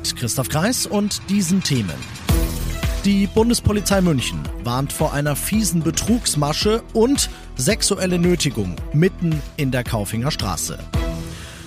Mit Christoph Kreis und diesen Themen. Die Bundespolizei München warnt vor einer fiesen Betrugsmasche und sexuelle Nötigung mitten in der Kaufinger Straße.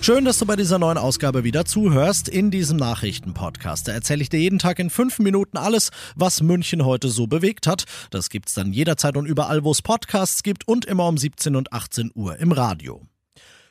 Schön, dass du bei dieser neuen Ausgabe wieder zuhörst in diesem Nachrichtenpodcast. Da erzähle ich dir jeden Tag in fünf Minuten alles, was München heute so bewegt hat. Das gibt's dann jederzeit und überall, wo es Podcasts gibt und immer um 17 und 18 Uhr im Radio.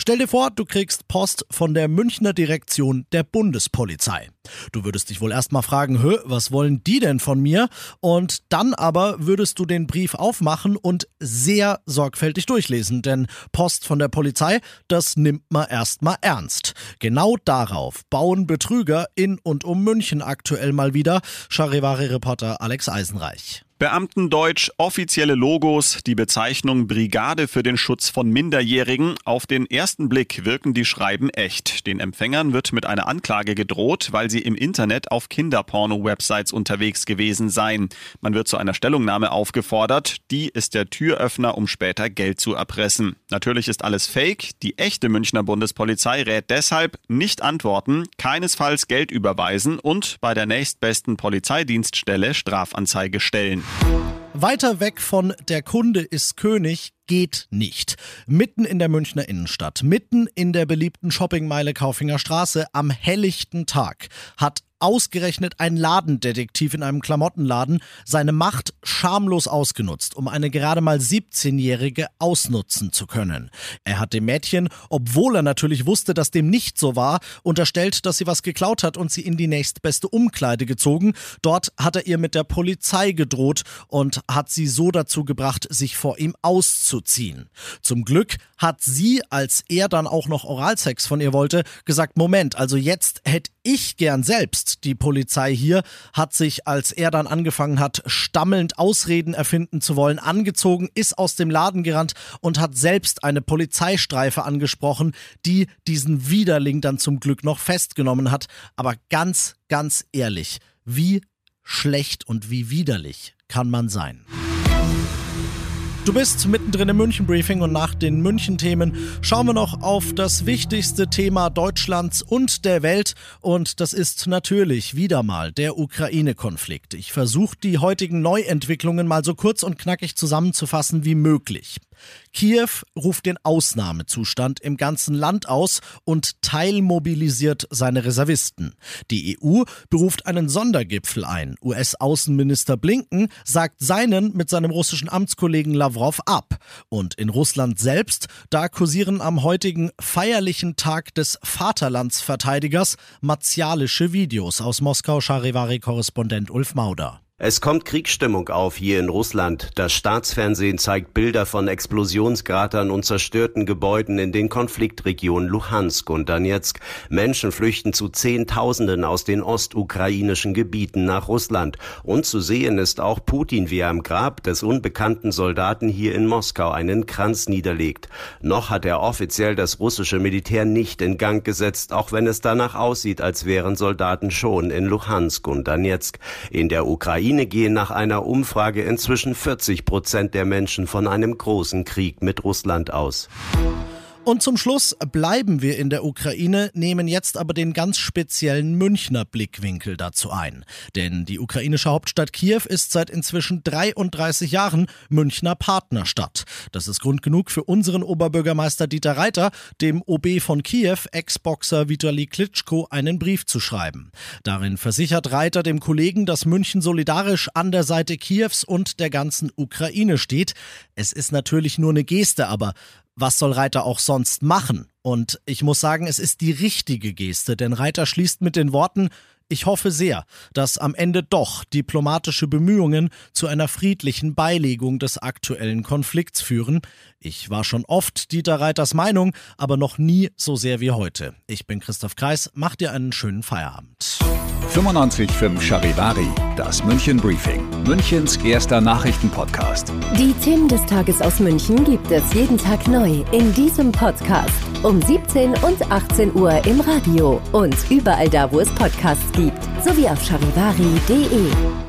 Stell dir vor, du kriegst Post von der Münchner Direktion der Bundespolizei. Du würdest dich wohl erstmal fragen, Hö, was wollen die denn von mir? Und dann aber würdest du den Brief aufmachen und sehr sorgfältig durchlesen, denn Post von der Polizei, das nimmt man erstmal ernst. Genau darauf bauen Betrüger in und um München aktuell mal wieder. Charivari-Reporter Alex Eisenreich. Beamtendeutsch, offizielle Logos, die Bezeichnung Brigade für den Schutz von Minderjährigen. Auf den ersten Blick wirken die Schreiben echt. Den Empfängern wird mit einer Anklage gedroht, weil sie im Internet auf Kinderporno-Websites unterwegs gewesen seien. Man wird zu einer Stellungnahme aufgefordert. Die ist der Türöffner, um später Geld zu erpressen. Natürlich ist alles fake. Die echte Münchner Bundespolizei rät deshalb nicht antworten, keinesfalls Geld überweisen und bei der nächstbesten Polizeidienststelle Strafanzeige stellen. Weiter weg von der Kunde ist König geht nicht. Mitten in der Münchner Innenstadt, mitten in der beliebten Shoppingmeile Kaufinger Straße am helllichten Tag hat ausgerechnet ein Ladendetektiv in einem Klamottenladen seine Macht schamlos ausgenutzt, um eine gerade mal 17-Jährige ausnutzen zu können. Er hat dem Mädchen, obwohl er natürlich wusste, dass dem nicht so war, unterstellt, dass sie was geklaut hat und sie in die nächstbeste Umkleide gezogen. Dort hat er ihr mit der Polizei gedroht und hat sie so dazu gebracht, sich vor ihm auszuziehen. Zum Glück hat sie, als er dann auch noch Oralsex von ihr wollte, gesagt, Moment, also jetzt hätte ich gern selbst die Polizei hier, hat sich, als er dann angefangen hat, stammelnd Ausreden erfinden zu wollen, angezogen, ist aus dem Laden gerannt und hat selbst eine Polizeistreife angesprochen, die diesen Widerling dann zum Glück noch festgenommen hat. Aber ganz, ganz ehrlich, wie schlecht und wie widerlich kann man sein? Du bist mittendrin im München-Briefing und nach den München-Themen schauen wir noch auf das wichtigste Thema Deutschlands und der Welt und das ist natürlich wieder mal der Ukraine-Konflikt. Ich versuche die heutigen Neuentwicklungen mal so kurz und knackig zusammenzufassen wie möglich. Kiew ruft den Ausnahmezustand im ganzen Land aus und teilmobilisiert seine Reservisten. Die EU beruft einen Sondergipfel ein. US-Außenminister Blinken sagt seinen mit seinem russischen Amtskollegen Lavrov ab. Und in Russland selbst, da kursieren am heutigen feierlichen Tag des Vaterlandsverteidigers martialische Videos aus Moskau Charivari-Korrespondent Ulf Mauder. Es kommt Kriegsstimmung auf hier in Russland. Das Staatsfernsehen zeigt Bilder von Explosionskratern und zerstörten Gebäuden in den Konfliktregionen Luhansk und Donetsk. Menschen flüchten zu Zehntausenden aus den ostukrainischen Gebieten nach Russland. Und zu sehen ist auch Putin, wie er am Grab des unbekannten Soldaten hier in Moskau einen Kranz niederlegt. Noch hat er offiziell das russische Militär nicht in Gang gesetzt, auch wenn es danach aussieht, als wären Soldaten schon in Luhansk und Donetsk. In der Ukraine Ukraine gehen nach einer Umfrage inzwischen 40 Prozent der Menschen von einem großen Krieg mit Russland aus. Und zum Schluss bleiben wir in der Ukraine, nehmen jetzt aber den ganz speziellen Münchner Blickwinkel dazu ein. Denn die ukrainische Hauptstadt Kiew ist seit inzwischen 33 Jahren Münchner Partnerstadt. Das ist Grund genug für unseren Oberbürgermeister Dieter Reiter, dem OB von Kiew, Ex-Boxer Vitali Klitschko, einen Brief zu schreiben. Darin versichert Reiter dem Kollegen, dass München solidarisch an der Seite Kiews und der ganzen Ukraine steht. Es ist natürlich nur eine Geste, aber was soll Reiter auch sonst machen? Und ich muss sagen, es ist die richtige Geste, denn Reiter schließt mit den Worten, Ich hoffe sehr, dass am Ende doch diplomatische Bemühungen zu einer friedlichen Beilegung des aktuellen Konflikts führen. Ich war schon oft Dieter Reiters Meinung, aber noch nie so sehr wie heute. Ich bin Christoph Kreis, mach dir einen schönen Feierabend. 95.5 Charivari, das München Briefing, Münchens erster Nachrichtenpodcast. Die Themen des Tages aus München gibt es jeden Tag neu in diesem Podcast. Um 17 und 18 Uhr im Radio und überall da, wo es Podcasts gibt. Sowie auf charivari.de.